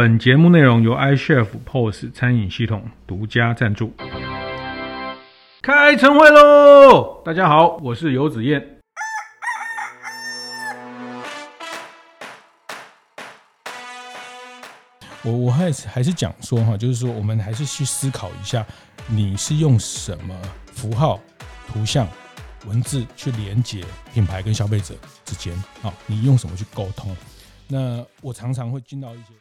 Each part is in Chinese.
本节目内容由 iChef POS 餐饮系统独家赞助。开晨会喽！大家好，我是游子燕。我我还是还是讲说哈，就是说我们还是去思考一下，你是用什么符号、图像、文字去连接品牌跟消费者之间啊？你用什么去沟通？那我常常会进到一些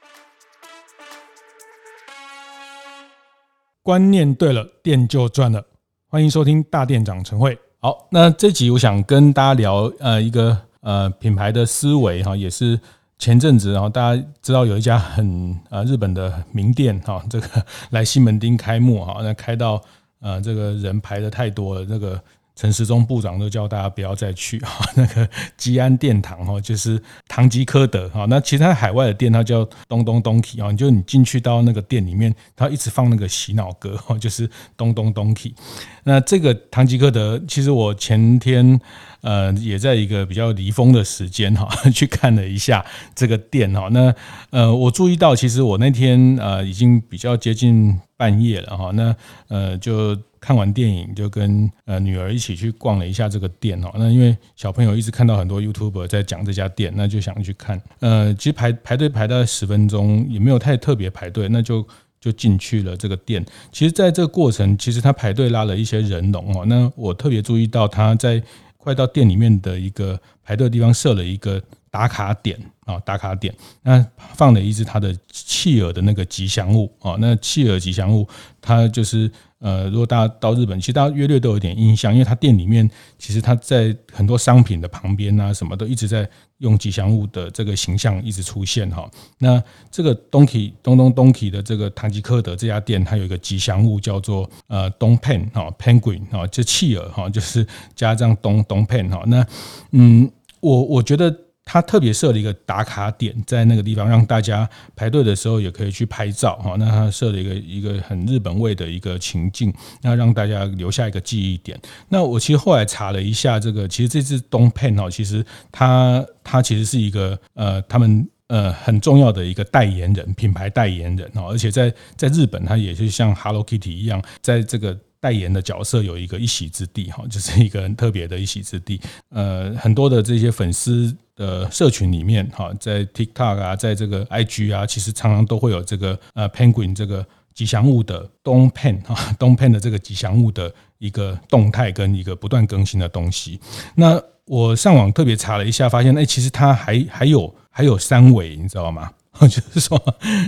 观念对了，店就赚了。欢迎收听大店长陈慧。好，那这集我想跟大家聊呃一个呃品牌的思维哈，也是前阵子然后大家知道有一家很呃日本的名店哈，这个来西门町开幕哈，那开到呃这个人排的太多了，这个。陈时中部长都叫大家不要再去哈，那个吉安殿堂哈，就是唐吉诃德哈。那其他海外的店，它叫东东东体啊，就你进去到那个店里面，它一直放那个洗脑歌哈，就是东东东体。那这个唐吉诃德，其实我前天呃也在一个比较离峰的时间哈，去看了一下这个店哈。那呃我注意到，其实我那天呃已经比较接近半夜了哈。那呃就。看完电影就跟呃女儿一起去逛了一下这个店哦，那因为小朋友一直看到很多 YouTuber 在讲这家店，那就想去看。呃，其实排排队排大概十分钟，也没有太特别排队，那就就进去了这个店。其实，在这个过程，其实他排队拉了一些人龙哦。那我特别注意到他在快到店里面的一个排队的地方设了一个打卡点啊，打卡点，那放了一只他的企鹅的那个吉祥物哦。那企鹅吉祥物，它就是。呃，如果大家到日本，其实大家约略都有点印象，因为他店里面其实他在很多商品的旁边啊，什么都一直在用吉祥物的这个形象一直出现哈。那这个东体东东东体的这个唐吉诃德这家店，它有一个吉祥物叫做呃东 pen 哈 penguin 哈，就企鹅哈，就是加上东东 pen 哈。那嗯，我我觉得。他特别设了一个打卡点，在那个地方让大家排队的时候也可以去拍照哈。那他设了一个一个很日本味的一个情境，那让大家留下一个记忆点。那我其实后来查了一下，这个其实这支 DONGPEN 哈，其实它它其实是一个呃他们呃很重要的一个代言人，品牌代言人哈。而且在在日本，他也是像 Hello Kitty 一样，在这个。代言的角色有一个一席之地哈，就是一个很特别的一席之地。呃，很多的这些粉丝的社群里面哈，在 TikTok 啊，在这个 IG 啊，其实常常都会有这个呃 Penguin 这个吉祥物的 Don Pen 哈，Don Pen 的这个吉祥物的一个动态跟一个不断更新的东西。那我上网特别查了一下，发现哎，其实它还还有还有三维，你知道吗？就是说，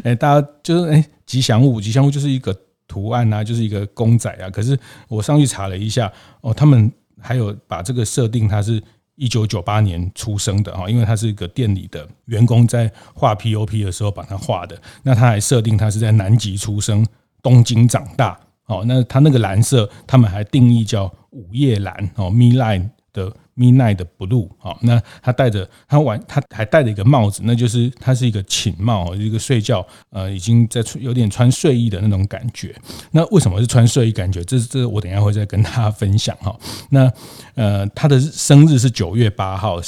哎，大家就是哎，吉祥物，吉祥物就是一个。图案啊，就是一个公仔啊。可是我上去查了一下，哦，他们还有把这个设定，它是一九九八年出生的哈，因为他是一个店里的员工在画 POP 的时候把他画的。那他还设定他是在南极出生，东京长大。哦，那他那个蓝色，他们还定义叫午夜蓝哦，MI Line 的。Midnight Blue，好，那他戴着他玩，他还戴着一个帽子，那就是他是一个寝帽，一个睡觉，呃，已经在有点穿睡衣的那种感觉。那为什么是穿睡衣感觉？这这我等一下会再跟大家分享哈。那呃，他的生日是九月八号，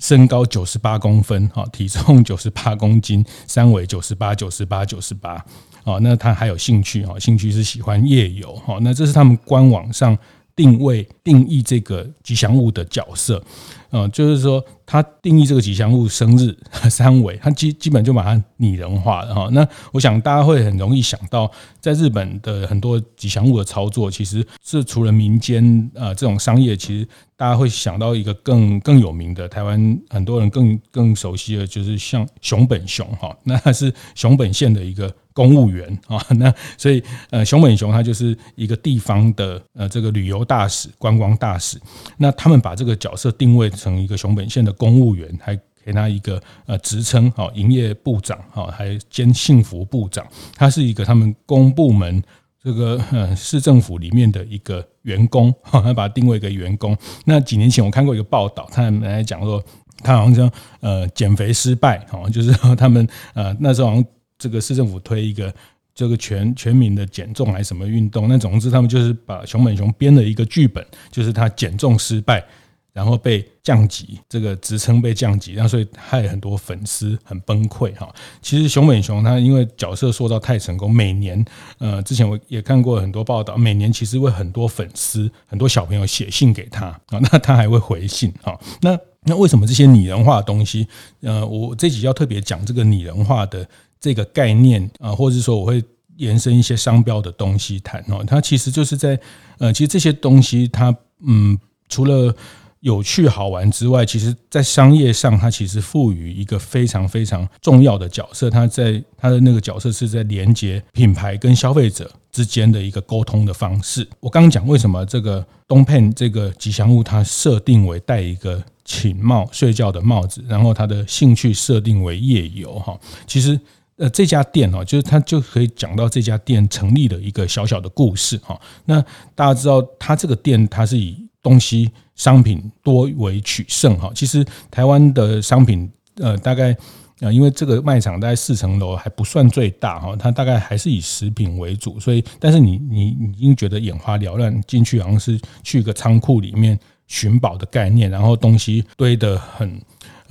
身高九十八公分，哈，体重九十八公斤，三围九十八九十八九十八，哦，那他还有兴趣哈，兴趣是喜欢夜游，哈，那这是他们官网上。定位定义这个吉祥物的角色，嗯，就是说他定义这个吉祥物生日 三维，他基基本就把它拟人化了哈。那我想大家会很容易想到，在日本的很多吉祥物的操作，其实是除了民间啊这种商业，其实大家会想到一个更更有名的台湾很多人更更熟悉的就是像熊本熊哈，那是熊本县的一个。公务员啊，那所以呃，熊本熊他就是一个地方的呃这个旅游大使、观光大使。那他们把这个角色定位成一个熊本县的公务员，还给他一个呃职称，哈，营业部长，哈，还兼幸福部长。他是一个他们公部门这个呃市政府里面的一个员工，哈，他把他定位一个员工。那几年前我看过一个报道，他们来讲说，他好像呃减肥失败，哈，就是他们呃那时候好像。这个市政府推一个这个全全民的减重还是什么运动？那总之他们就是把熊本熊编了一个剧本，就是他减重失败，然后被降级，这个职称被降级，那所以害很多粉丝很崩溃哈。其实熊本熊他因为角色塑造太成功，每年呃之前我也看过很多报道，每年其实会很多粉丝很多小朋友写信给他啊，那他还会回信啊。那那为什么这些拟人化的东西？呃，我这集要特别讲这个拟人化的这个概念啊，或者说我会延伸一些商标的东西谈哦。它其实就是在呃，其实这些东西它嗯，除了有趣好玩之外，其实，在商业上，它其实赋予一个非常非常重要的角色。它在它的那个角色是在连接品牌跟消费者之间的一个沟通的方式。我刚刚讲为什么这个东片这个吉祥物，它设定为戴一个寝帽睡觉的帽子，然后它的兴趣设定为夜游哈。其实，呃，这家店哦，就是它就可以讲到这家店成立的一个小小的故事哈。那大家知道，它这个店它是以东西商品多为取胜哈，其实台湾的商品呃大概呃因为这个卖场大概四层楼还不算最大哈，它大概还是以食品为主，所以但是你你你已经觉得眼花缭乱，进去好像是去一个仓库里面寻宝的概念，然后东西堆得很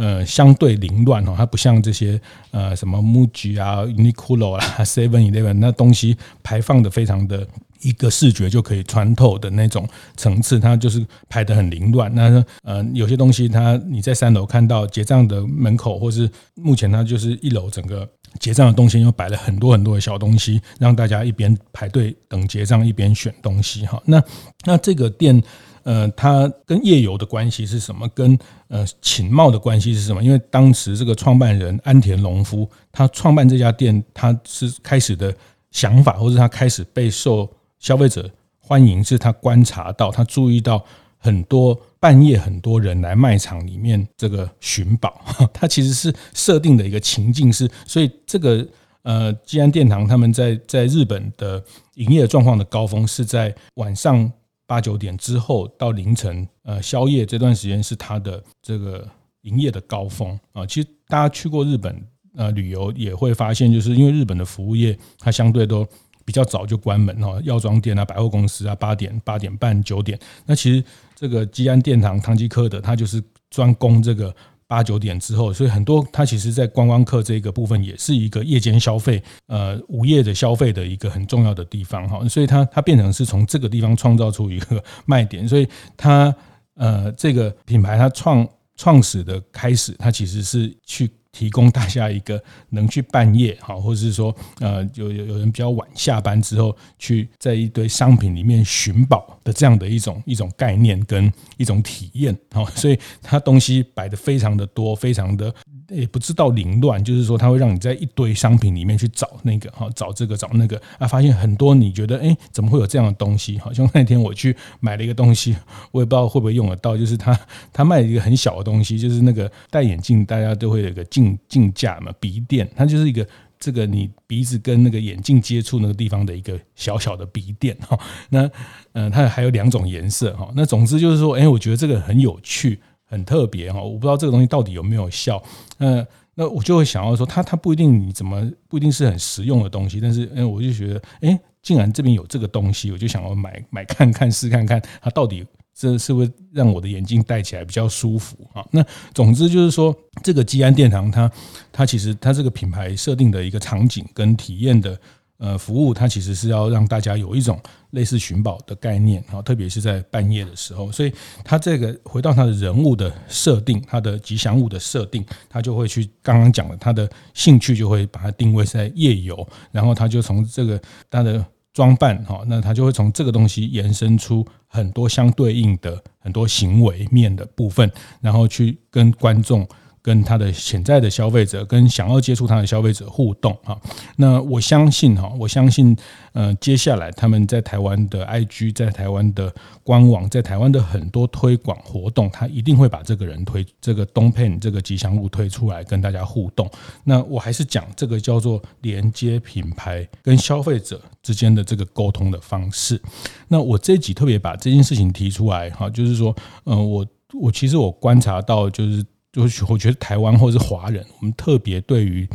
呃相对凌乱哈，它不像这些呃什么 MUJI 啊、Uniqlo 啊、Seven Eleven 那东西排放的非常的。一个视觉就可以穿透的那种层次，它就是排得很凌乱。那呃，有些东西它你在三楼看到结账的门口，或是目前它就是一楼整个结账的动线又摆了很多很多的小东西，让大家一边排队等结账一边选东西哈。那那这个店呃，它跟夜游的关系是什么？跟呃寝帽的关系是什么？因为当时这个创办人安田隆夫他创办这家店，他是开始的想法，或是他开始备受。消费者欢迎是他观察到，他注意到很多半夜很多人来卖场里面这个寻宝，他其实是设定的一个情境是，所以这个呃吉安殿堂他们在在日本的营业状况的高峰是在晚上八九点之后到凌晨呃宵夜这段时间是它的这个营业的高峰啊。其实大家去过日本呃旅游也会发现，就是因为日本的服务业它相对都。比较早就关门哦，药妆店啊、百货公司啊，八点、八点半、九点。那其实这个吉安殿堂唐吉诃德，它就是专攻这个八九点之后，所以很多它其实，在观光客这个部分，也是一个夜间消费、呃午夜的消费的一个很重要的地方哈。所以它它变成是从这个地方创造出一个卖点，所以它呃这个品牌它创创始的开始，它其实是去。提供大家一个能去半夜哈，或者是说呃有有有人比较晚下班之后去在一堆商品里面寻宝的这样的一种一种概念跟一种体验哈，所以它东西摆的非常的多，非常的。也不知道凌乱，就是说它会让你在一堆商品里面去找那个哈，找这个找那个啊，发现很多你觉得哎，怎么会有这样的东西？好像那天我去买了一个东西，我也不知道会不会用得到，就是他他卖了一个很小的东西，就是那个戴眼镜大家都会有个镜镜架嘛，鼻垫，它就是一个这个你鼻子跟那个眼镜接触那个地方的一个小小的鼻垫哈。那嗯，它还有两种颜色哈。那总之就是说，哎，我觉得这个很有趣。很特别哈，我不知道这个东西到底有没有效。那那我就会想要说，它它不一定你怎么不一定是很实用的东西，但是哎，我就觉得哎，竟然这边有这个东西，我就想要买买看看试看看，它到底这是不是让我的眼镜戴起来比较舒服啊？那总之就是说，这个吉安殿堂它它其实它这个品牌设定的一个场景跟体验的。呃，服务它其实是要让大家有一种类似寻宝的概念，然后特别是在半夜的时候，所以它这个回到它的人物的设定，它的吉祥物的设定，它就会去刚刚讲的，它的兴趣就会把它定位在夜游，然后它就从这个它的装扮哈，那他就会从这个东西延伸出很多相对应的很多行为面的部分，然后去跟观众。跟他的潜在的消费者，跟想要接触他的消费者互动哈，那我相信哈，我相信呃，接下来他们在台湾的 IG，在台湾的官网，在台湾的很多推广活动，他一定会把这个人推这个东片这个吉祥物推出来跟大家互动。那我还是讲这个叫做连接品牌跟消费者之间的这个沟通的方式。那我这集特别把这件事情提出来哈，就是说，嗯，我我其实我观察到就是。就是我觉得台湾或是华人，我们特别对于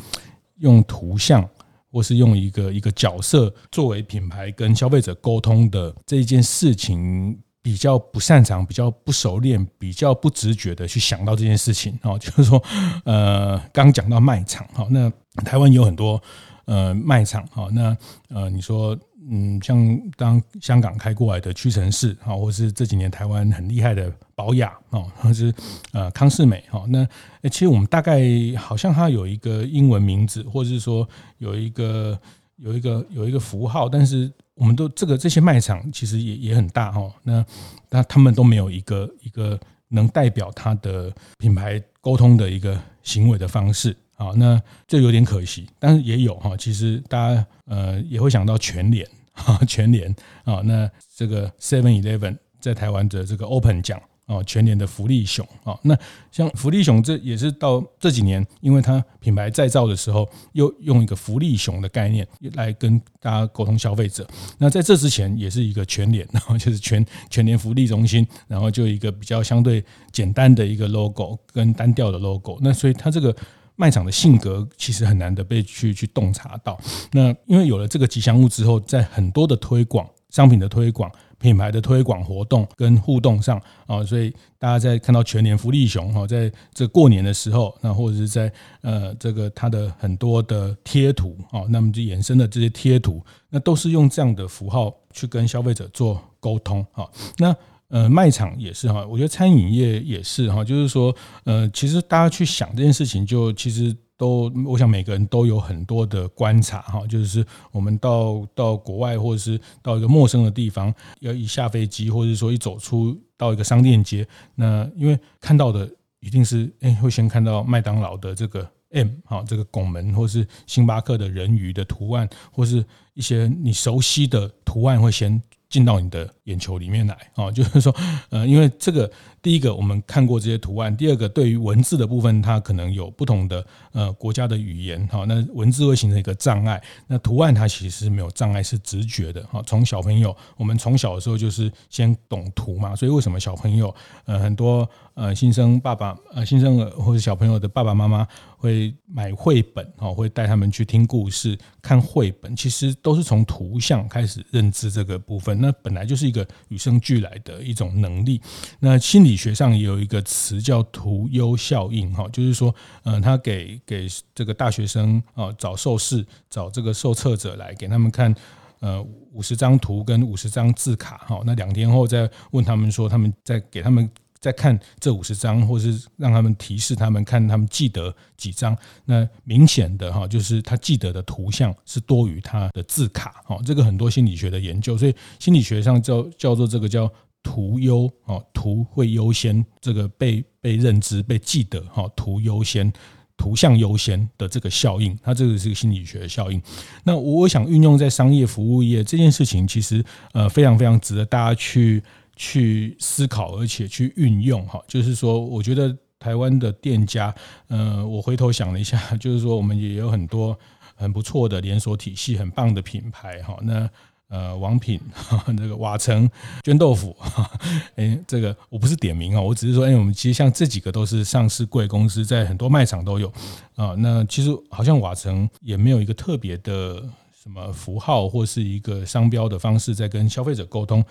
用图像或是用一个一个角色作为品牌跟消费者沟通的这一件事情，比较不擅长、比较不熟练、比较不直觉的去想到这件事情哦，就是说，呃，刚讲到卖场哈，那台湾有很多呃卖场哈，那呃你说嗯，像当香港开过来的屈臣氏啊，或是这几年台湾很厉害的宝雅哦，或是呃康世美哈，那其实我们大概好像它有一个英文名字，或者是说有一个有一个有一个符号，但是。我们都这个这些卖场其实也也很大哈，那那他们都没有一个一个能代表它的品牌沟通的一个行为的方式啊，那这有点可惜，但是也有哈，其实大家呃也会想到全联哈，全联啊，那这个 Seven Eleven 在台湾的这个 Open 奖。哦，全联的福利熊啊，那像福利熊，这也是到这几年，因为它品牌再造的时候，又用一个福利熊的概念来跟大家沟通消费者。那在这之前，也是一个全联，然 后就是全全联福利中心，然后就一个比较相对简单的一个 logo 跟单调的 logo。那所以它这个卖场的性格其实很难得被去去洞察到。那因为有了这个吉祥物之后，在很多的推广商品的推广。品牌的推广活动跟互动上啊，所以大家在看到全年福利熊哈，在这过年的时候，那或者是在呃这个它的很多的贴图啊，那么就衍生的这些贴图，那都是用这样的符号去跟消费者做沟通哈。那呃卖场也是哈，我觉得餐饮业也是哈，就是说呃，其实大家去想这件事情，就其实。都，我想每个人都有很多的观察哈，就是我们到到国外或者是到一个陌生的地方，要一下飞机，或者说一走出到一个商店街，那因为看到的一定是哎，会先看到麦当劳的这个 M 哈，这个拱门，或是星巴克的人鱼的图案，或是一些你熟悉的图案会先。进到你的眼球里面来啊，就是说，呃，因为这个第一个我们看过这些图案，第二个对于文字的部分，它可能有不同的呃国家的语言哈，那文字会形成一个障碍，那图案它其实没有障碍，是直觉的哈。从小朋友，我们从小的时候就是先懂图嘛，所以为什么小朋友呃很多呃新生爸爸呃新生儿或者小朋友的爸爸妈妈会买绘本哈，会带他们去听故事、看绘本，其实都是从图像开始认知这个部分。那本来就是一个与生俱来的一种能力。那心理学上也有一个词叫“图优效应”哈，就是说，嗯，他给给这个大学生啊找受试，找这个受测者来给他们看，呃，五十张图跟五十张字卡哈。那两天后再问他们说，他们再给他们。再看这五十张，或是让他们提示他们看他们记得几张，那明显的哈，就是他记得的图像是多于他的字卡哈。这个很多心理学的研究，所以心理学上叫叫做这个叫图优哦，图会优先这个被被认知、被记得哈，图优先、图像优先的这个效应，它这个是个心理学效应。那我想运用在商业服务业这件事情，其实呃非常非常值得大家去。去思考，而且去运用哈，就是说，我觉得台湾的店家，呃，我回头想了一下，就是说，我们也有很多很不错的连锁体系，很棒的品牌哈。那呃，王品，这个瓦城绢豆腐，哎，这个我不是点名啊，我只是说，哎，我们其实像这几个都是上市贵公司，在很多卖场都有啊。那其实好像瓦城也没有一个特别的什么符号或是一个商标的方式在跟消费者沟通。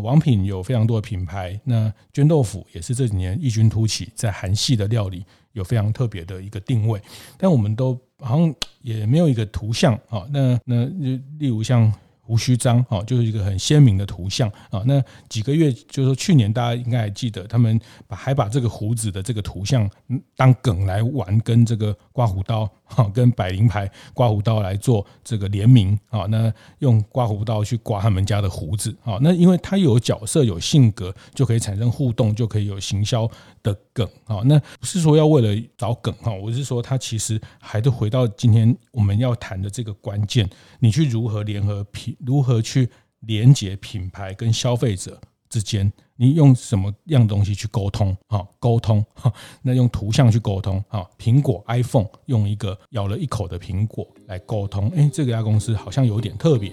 王品有非常多的品牌，那绢豆腐也是这几年异军突起，在韩系的料理有非常特别的一个定位，但我们都好像也没有一个图像啊，那那例如像。胡须章哦，就是一个很鲜明的图像啊。那几个月，就是说去年大家应该还记得，他们把还把这个胡子的这个图像当梗来玩，跟这个刮胡刀哈，跟百灵牌刮胡刀来做这个联名啊。那用刮胡刀去刮他们家的胡子啊。那因为它有角色、有性格，就可以产生互动，就可以有行销的梗啊。那不是说要为了找梗哈，我是说它其实还是回到今天我们要谈的这个关键，你去如何联合品。如何去连接品牌跟消费者之间？你用什么样东西去沟通？哈，沟通哈，那用图像去沟通。哈，苹果 iPhone 用一个咬了一口的苹果来沟通。诶，这家公司好像有点特别。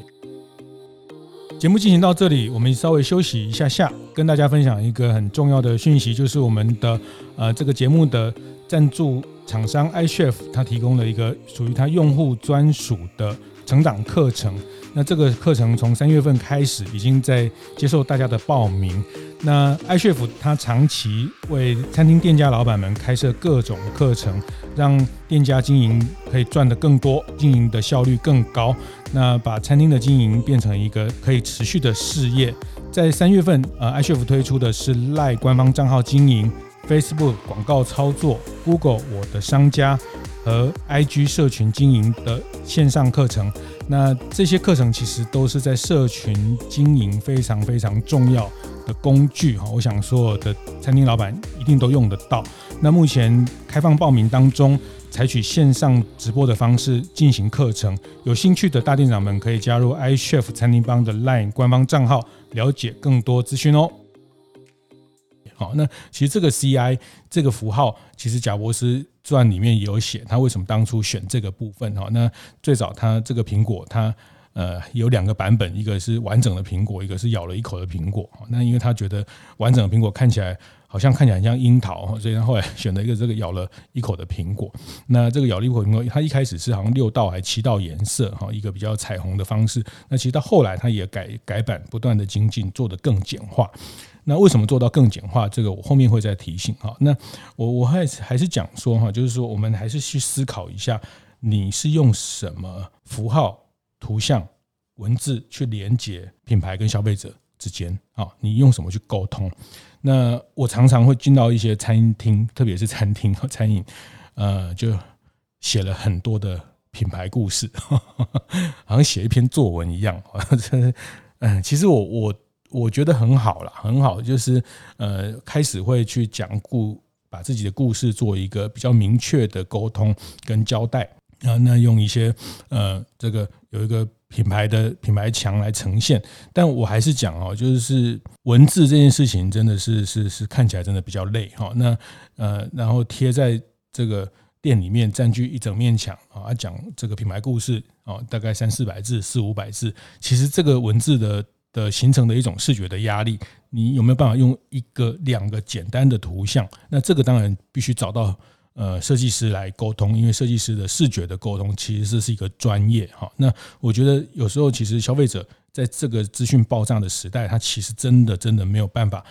节目进行到这里，我们稍微休息一下下，跟大家分享一个很重要的讯息，就是我们的呃这个节目的赞助。厂商 iChef 它提供了一个属于它用户专属的成长课程。那这个课程从三月份开始，已经在接受大家的报名。那艾雪福他长期为餐厅店家老板们开设各种课程，让店家经营可以赚得更多，经营的效率更高。那把餐厅的经营变成一个可以持续的事业。在三月份，呃艾雪福推出的是赖官方账号经营、Facebook 广告操作、Google 我的商家和 IG 社群经营的线上课程。那这些课程其实都是在社群经营非常非常重要的工具哈，我想所有的餐厅老板一定都用得到。那目前开放报名当中，采取线上直播的方式进行课程，有兴趣的大店长们可以加入 iChef 餐厅帮的 LINE 官方账号，了解更多资讯哦。好，那其实这个 CI 这个符号，其实贾博士传里面有写，他为什么当初选这个部分哈？那最早他这个苹果，它呃有两个版本，一个是完整的苹果，一个是咬了一口的苹果。那因为他觉得完整的苹果看起来好像看起来很像樱桃，所以他后来选了一个这个咬了一口的苹果。那这个咬了一口苹果，它一开始是好像六道还七道颜色哈，一个比较彩虹的方式。那其实到后来它也改改版，不断的精进，做得更简化。那为什么做到更简化？这个我后面会再提醒哈。那我我还是还是讲说哈，就是说我们还是去思考一下，你是用什么符号、图像、文字去连接品牌跟消费者之间啊？你用什么去沟通？那我常常会进到一些餐厅，特别是餐厅和 餐饮，呃，就写了很多的品牌故事，好像写一篇作文一样。嗯，其实我我。我觉得很好了，很好，就是呃，开始会去讲故，把自己的故事做一个比较明确的沟通跟交代啊，那用一些呃，这个有一个品牌的品牌墙来呈现，但我还是讲哦，就是文字这件事情真的是是是看起来真的比较累哈，那呃，然后贴在这个店里面占据一整面墙啊，讲这个品牌故事啊，大概三四百字、四五百字，其实这个文字的。的形成的一种视觉的压力，你有没有办法用一个两个简单的图像？那这个当然必须找到呃设计师来沟通，因为设计师的视觉的沟通其实是一个专业哈。那我觉得有时候其实消费者在这个资讯爆炸的时代，他其实真的真的没有办法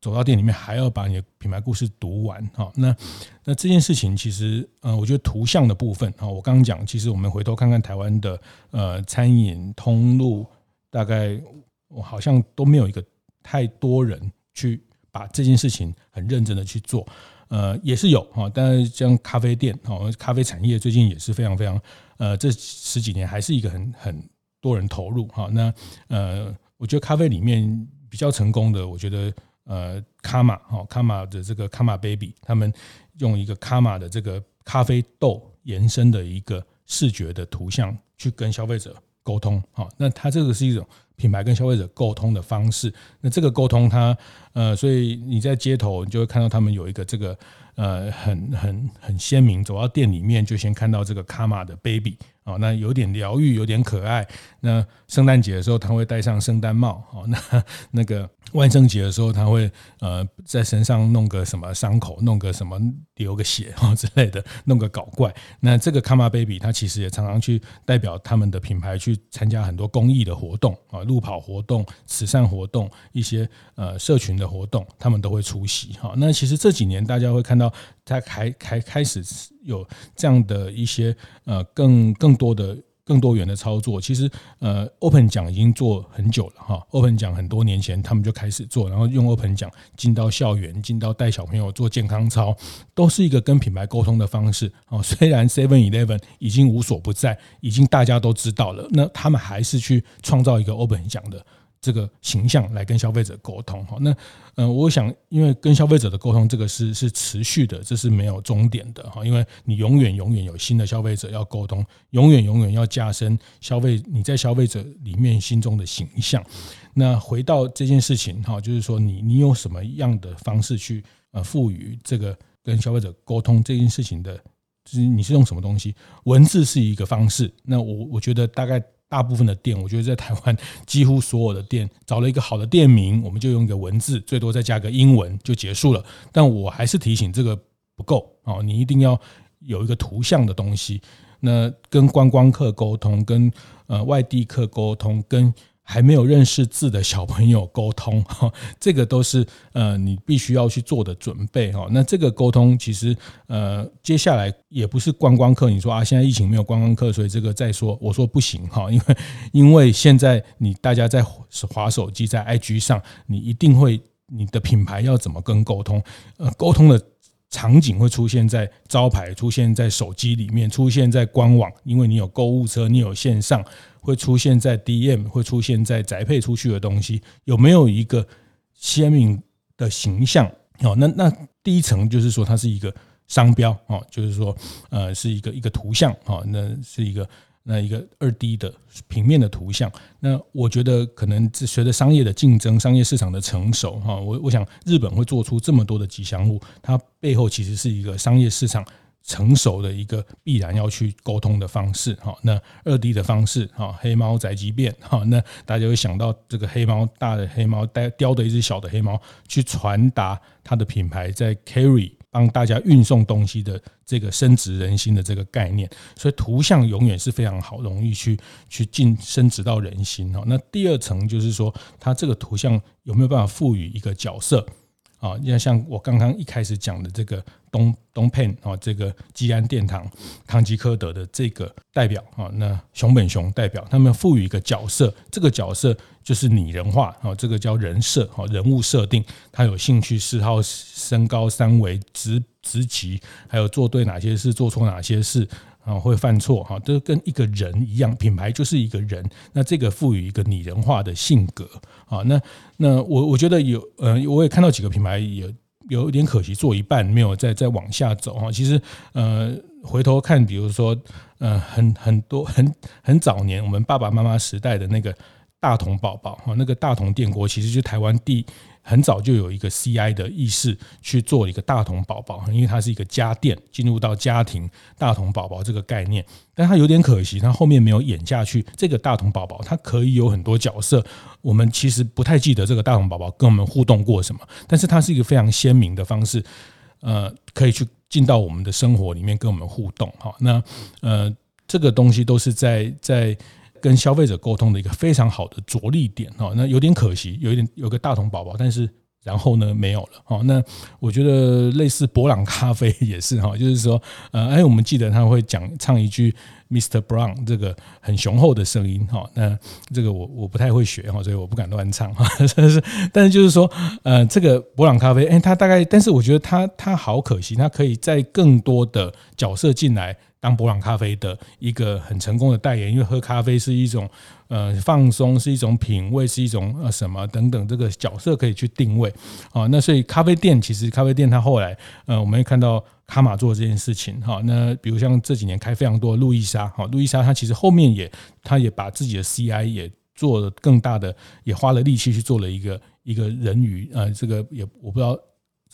走到店里面还要把你的品牌故事读完哈。那那这件事情其实呃，我觉得图像的部分啊，我刚刚讲，其实我们回头看看台湾的呃餐饮通路大概。我好像都没有一个太多人去把这件事情很认真的去做，呃，也是有哈，但是像咖啡店哈，咖啡产业最近也是非常非常，呃，这十几年还是一个很很多人投入哈。那呃，我觉得咖啡里面比较成功的，我觉得呃，卡玛哈，卡玛的这个卡玛 baby，他们用一个卡玛的这个咖啡豆延伸的一个视觉的图像去跟消费者沟通哈。那它这个是一种。品牌跟消费者沟通的方式，那这个沟通它呃，所以你在街头，你就会看到他们有一个这个呃，很很很鲜明，走到店里面就先看到这个卡玛的 baby 哦，那有点疗愈，有点可爱。那圣诞节的时候，他会戴上圣诞帽，哦，那那个。万圣节的时候，他会呃在身上弄个什么伤口，弄个什么流个血啊之类的，弄个搞怪。那这个 Kama Baby，他其实也常常去代表他们的品牌去参加很多公益的活动啊，路跑活动、慈善活动、一些呃社群的活动，他们都会出席哈。那其实这几年大家会看到，他开开开始有这样的一些呃更更多的。更多元的操作，其实呃，Open 奖已经做很久了哈。Open 奖很多年前他们就开始做，然后用 Open 奖进到校园，进到带小朋友做健康操，都是一个跟品牌沟通的方式。哦，虽然 Seven Eleven 已经无所不在，已经大家都知道了，那他们还是去创造一个 Open 奖的。这个形象来跟消费者沟通哈，那嗯，我想，因为跟消费者的沟通，这个是是持续的，这是没有终点的哈，因为你永远永远有新的消费者要沟通，永远永远要加深消费你在消费者里面心中的形象。那回到这件事情哈，就是说你你有什么样的方式去呃赋予这个跟消费者沟通这件事情的，就是你是用什么东西？文字是一个方式，那我我觉得大概。大部分的店，我觉得在台湾几乎所有的店找了一个好的店名，我们就用一个文字，最多再加个英文就结束了。但我还是提醒这个不够哦，你一定要有一个图像的东西，那跟观光客沟通，跟呃外地客沟通，跟还没有认识字的小朋友沟通，哈，这个都是呃你必须要去做的准备哈。那这个沟通其实呃接下来也不是观光客，你说啊现在疫情没有观光客，所以这个再说，我说不行哈，因为因为现在你大家在滑手机在 IG 上，你一定会你的品牌要怎么跟沟通，呃沟通的。场景会出现在招牌，出现在手机里面，出现在官网，因为你有购物车，你有线上，会出现在 DM，会出现在宅配出去的东西，有没有一个鲜明的形象？哦，那那第一层就是说它是一个商标哦，就是说呃是一个一个图像哦，那是一个。那一个二 D 的平面的图像，那我觉得可能随着商业的竞争、商业市场的成熟，哈，我我想日本会做出这么多的吉祥物，它背后其实是一个商业市场成熟的一个必然要去沟通的方式，哈。那二 D 的方式，哈，黑猫宅急便，哈，那大家会想到这个黑猫，大的黑猫带叼着一只小的黑猫去传达它的品牌在 carry。帮大家运送东西的这个升值人心的这个概念，所以图像永远是非常好，容易去去进升值到人心哦。那第二层就是说，它这个图像有没有办法赋予一个角色？啊，要像我刚刚一开始讲的这个东东片啊，这个基安殿堂唐吉诃德的这个代表啊，那熊本熊代表他们赋予一个角色，这个角色就是拟人化啊，这个叫人设啊，人物设定，他有兴趣、嗜好、身高、三围、职职级，还有做对哪些事、做错哪些事。啊，会犯错哈，都跟一个人一样，品牌就是一个人。那这个赋予一个拟人化的性格啊，那那我我觉得有呃，我也看到几个品牌也有一点可惜，做一半没有再再往下走哈。其实呃，回头看，比如说呃，很很多很很早年我们爸爸妈妈时代的那个大同宝宝哈，那个大同电锅，其实就台湾第。很早就有一个 CI 的意识去做一个大同宝宝，因为它是一个家电进入到家庭大同宝宝这个概念，但它有点可惜，它后面没有演下去。这个大同宝宝它可以有很多角色，我们其实不太记得这个大同宝宝跟我们互动过什么，但是它是一个非常鲜明的方式，呃，可以去进到我们的生活里面跟我们互动。哈，那呃，这个东西都是在在。跟消费者沟通的一个非常好的着力点哈，那有点可惜，有一点有个大同宝宝，但是然后呢没有了哈。那我觉得类似伯朗咖啡 也是哈，就是说呃，哎，我们记得他会讲唱一句 Mr. Brown 这个很雄厚的声音哈。那这个我我不太会学哈，所以我不敢乱唱哈。但是但是就是说呃，这个伯朗咖啡，哎，他大概，但是我觉得他他好可惜，他可以在更多的角色进来。当伯朗咖啡的一个很成功的代言，因为喝咖啡是一种呃放松，是一种品味，是一种呃什么等等，这个角色可以去定位啊。那所以咖啡店其实咖啡店它后来呃，我们也看到卡玛做这件事情哈。那比如像这几年开非常多的路易莎哈，路易莎它其实后面也它也把自己的 CI 也做了更大的，也花了力气去做了一个一个人鱼呃，这个也我不知道。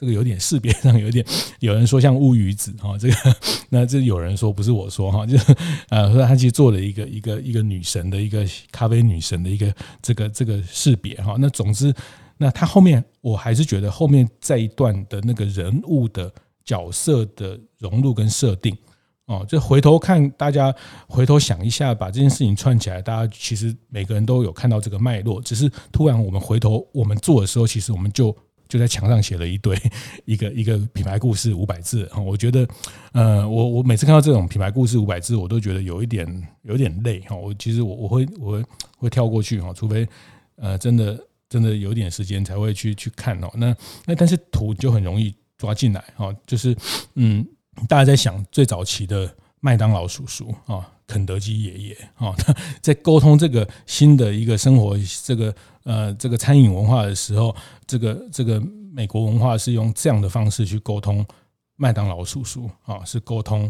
这个有点识别上有点，有人说像乌鱼子哈，这个 那这有人说不是我说哈，就是呃说他其实做了一个一个一个女神的一个咖啡女神的一个这个这个识别哈。那总之，那他后面我还是觉得后面这一段的那个人物的角色的融入跟设定哦，就回头看大家回头想一下，把这件事情串起来，大家其实每个人都有看到这个脉络，只是突然我们回头我们做的时候，其实我们就。就在墙上写了一堆 一个一个品牌故事五百字，我觉得，呃，我我每次看到这种品牌故事五百字，我都觉得有一点有一点累哈。我其实我我会我会会跳过去哈，除非呃真的真的有点时间才会去去看哦。那那但是图就很容易抓进来哈，就是嗯，大家在想最早期的麦当劳叔叔啊。肯德基爷爷啊，在沟通这个新的一个生活，这个呃，这个餐饮文化的时候，这个这个美国文化是用这样的方式去沟通麦当劳叔叔啊，是沟通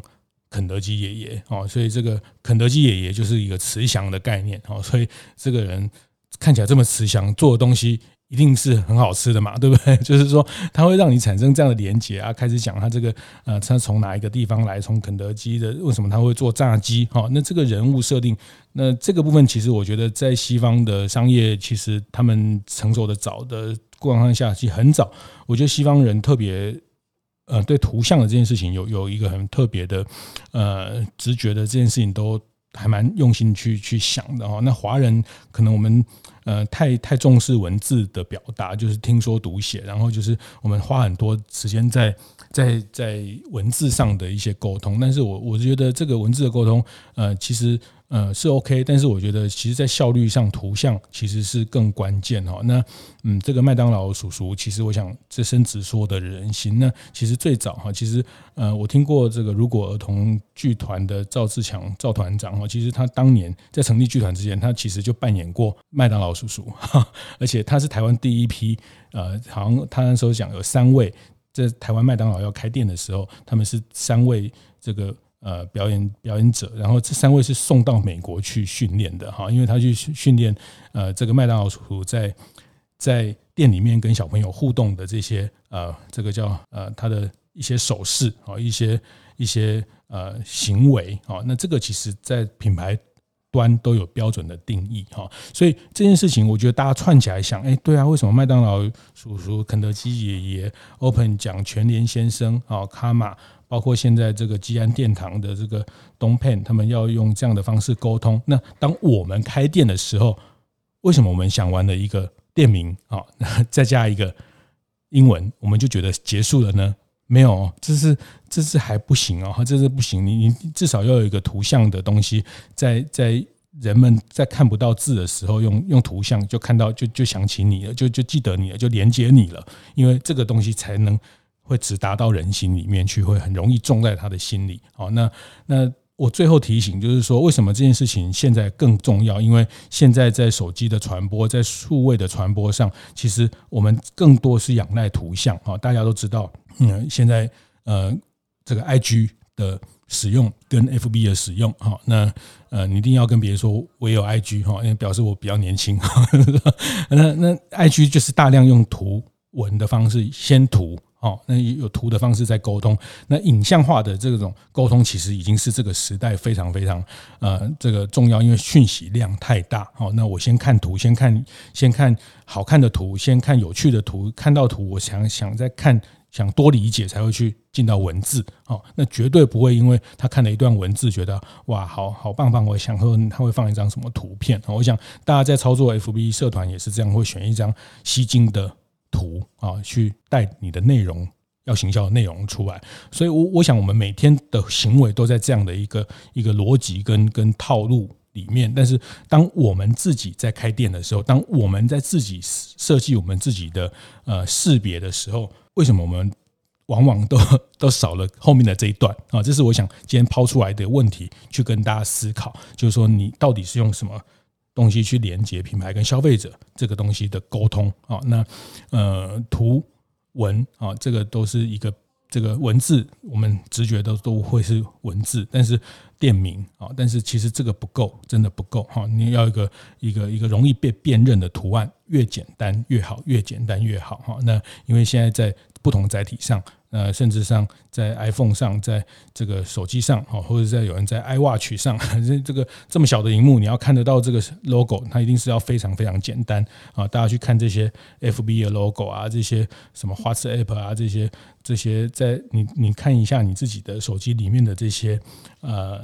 肯德基爷爷啊，所以这个肯德基爷爷就是一个慈祥的概念啊，所以这个人看起来这么慈祥，做的东西。一定是很好吃的嘛，对不对？就是说，它会让你产生这样的连结啊，开始讲它这个呃，它从哪一个地方来，从肯德基的，为什么他会做炸鸡？哈，那这个人物设定，那这个部分其实我觉得在西方的商业，其实他们成熟的早的过程下，其实很早，我觉得西方人特别呃对图像的这件事情有有一个很特别的呃直觉的这件事情都还蛮用心去去想的哈。那华人可能我们呃太太重视文字的表达，就是听说读写，然后就是我们花很多时间在在在文字上的一些沟通。但是我我觉得这个文字的沟通，呃，其实。呃，是 OK，但是我觉得，其实，在效率上，图像其实是更关键哈。那，嗯，这个麦当劳叔叔，其实我想，这深植说的人心。那其实最早哈，其实，呃，我听过这个如果儿童剧团的赵自强赵团长哈，其实他当年在成立剧团之前，他其实就扮演过麦当劳叔叔，而且他是台湾第一批，呃，好像他那时候讲有三位，在台湾麦当劳要开店的时候，他们是三位这个。呃，表演表演者，然后这三位是送到美国去训练的哈，因为他去训练呃，这个麦当劳叔叔在在店里面跟小朋友互动的这些呃，这个叫呃他的一些手势啊，一些一些呃行为啊，那这个其实在品牌端都有标准的定义哈，所以这件事情我觉得大家串起来想，哎，对啊，为什么麦当劳叔叔、肯德基爷爷、Open 讲全联先生啊、卡玛？包括现在这个基安殿堂的这个东 pen，他们要用这样的方式沟通。那当我们开店的时候，为什么我们想完了一个店名啊，再加一个英文，我们就觉得结束了呢？没有，这是这是还不行哦，这是不行。你你至少要有一个图像的东西，在在人们在看不到字的时候，用用图像就看到，就就想起你了，就就记得你了，就连接你了。因为这个东西才能。会直达到人心里面去，会很容易种在他的心里。好，那那我最后提醒就是说，为什么这件事情现在更重要？因为现在在手机的传播，在数位的传播上，其实我们更多是仰赖图像。好，大家都知道，嗯，现在呃，这个 IG 的使用跟 FB 的使用，好，那呃，你一定要跟别人说我有 IG 哈，因为表示我比较年轻。那那 IG 就是大量用图文的方式，先图。哦，那有图的方式在沟通，那影像化的这种沟通，其实已经是这个时代非常非常呃这个重要，因为讯息量太大。好，那我先看图，先看先看好看的图，先看有趣的图，看到图，我想想再看，想多理解才会去进到文字。哦，那绝对不会因为他看了一段文字，觉得哇，好好棒棒，我想说他会放一张什么图片。我想大家在操作 FB 社团也是这样，会选一张吸睛的。图啊，去带你的内容要行销的内容出来，所以，我我想我们每天的行为都在这样的一个一个逻辑跟跟套路里面。但是，当我们自己在开店的时候，当我们在自己设计我们自己的呃识别的时候，为什么我们往往都 都少了后面的这一段啊？这是我想今天抛出来的问题，去跟大家思考，就是说你到底是用什么？东西去连接品牌跟消费者这个东西的沟通啊，那呃图文啊，这个都是一个这个文字，我们直觉都都会是文字，但是店名啊，但是其实这个不够，真的不够哈，你要一个一个一个容易被辨认的图案，越简单越好，越简单越好哈。那因为现在在不同载体上。呃，甚至上在 iPhone 上，在这个手机上，哈，或者在有人在 iWatch 上，这这个这么小的荧幕，你要看得到这个 logo，它一定是要非常非常简单啊！大家去看这些 FB 的 logo 啊，这些什么 WhatsApp 啊，这些这些，在你你看一下你自己的手机里面的这些呃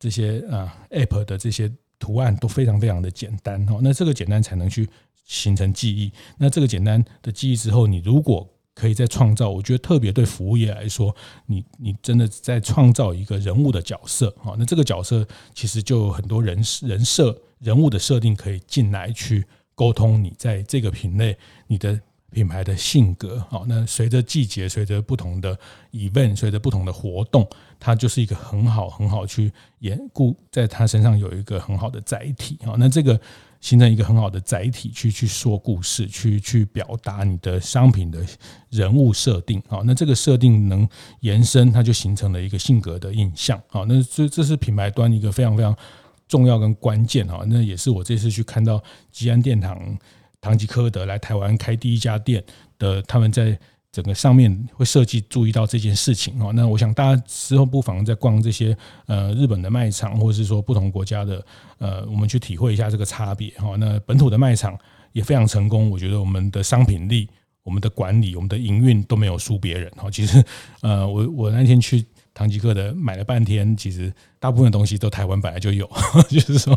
这些啊 App 的这些图案都非常非常的简单哦。那这个简单才能去形成记忆。那这个简单的记忆之后，你如果可以再创造，我觉得特别对服务业来说，你你真的在创造一个人物的角色啊，那这个角色其实就有很多人人设人物的设定可以进来去沟通你在这个品类你的品牌的性格啊，那随着季节，随着不同的 event，随着不同的活动，它就是一个很好很好去演故在他身上有一个很好的载体啊，那这个。形成一个很好的载体，去去说故事，去去表达你的商品的人物设定啊。那这个设定能延伸，它就形成了一个性格的印象啊。那这这是品牌端一个非常非常重要跟关键啊。那也是我这次去看到吉安殿堂唐吉诃德来台湾开第一家店的，他们在。整个上面会设计注意到这件事情哦，那我想大家之后不妨在逛这些呃日本的卖场，或者是说不同国家的呃，我们去体会一下这个差别哈。那本土的卖场也非常成功，我觉得我们的商品力，我们的管理、我们的营运都没有输别人。哈，其实呃，我我那天去唐吉诃德买了半天，其实大部分东西都台湾本来就有，就是说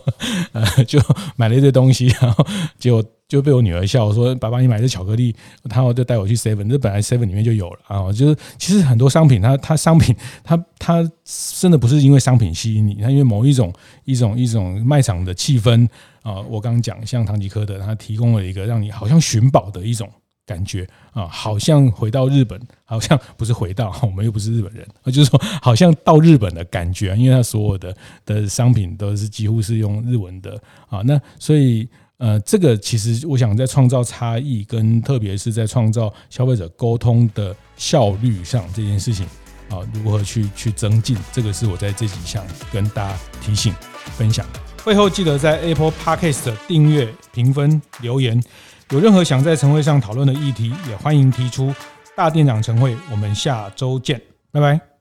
呃，就买了一堆东西，然后结果。就被我女儿笑说：“爸爸，你买这巧克力，然后就带我去 Seven，这本来 Seven 里面就有了啊。就是其实很多商品，它它商品它它真的不是因为商品吸引你，它因为某一种一种一种卖场的气氛啊。我刚刚讲像唐吉诃德，它提供了一个让你好像寻宝的一种感觉啊，好像回到日本，好像不是回到，我们又不是日本人，就是说好像到日本的感觉，因为它所有的的商品都是几乎是用日文的啊。那所以。呃，这个其实我想在创造差异，跟特别是在创造消费者沟通的效率上这件事情啊，如何去去增进，这个是我在这几项跟大家提醒分享。会后记得在 Apple Podcast 订阅、评分、留言。有任何想在晨会上讨论的议题，也欢迎提出。大店长晨会，我们下周见，拜拜。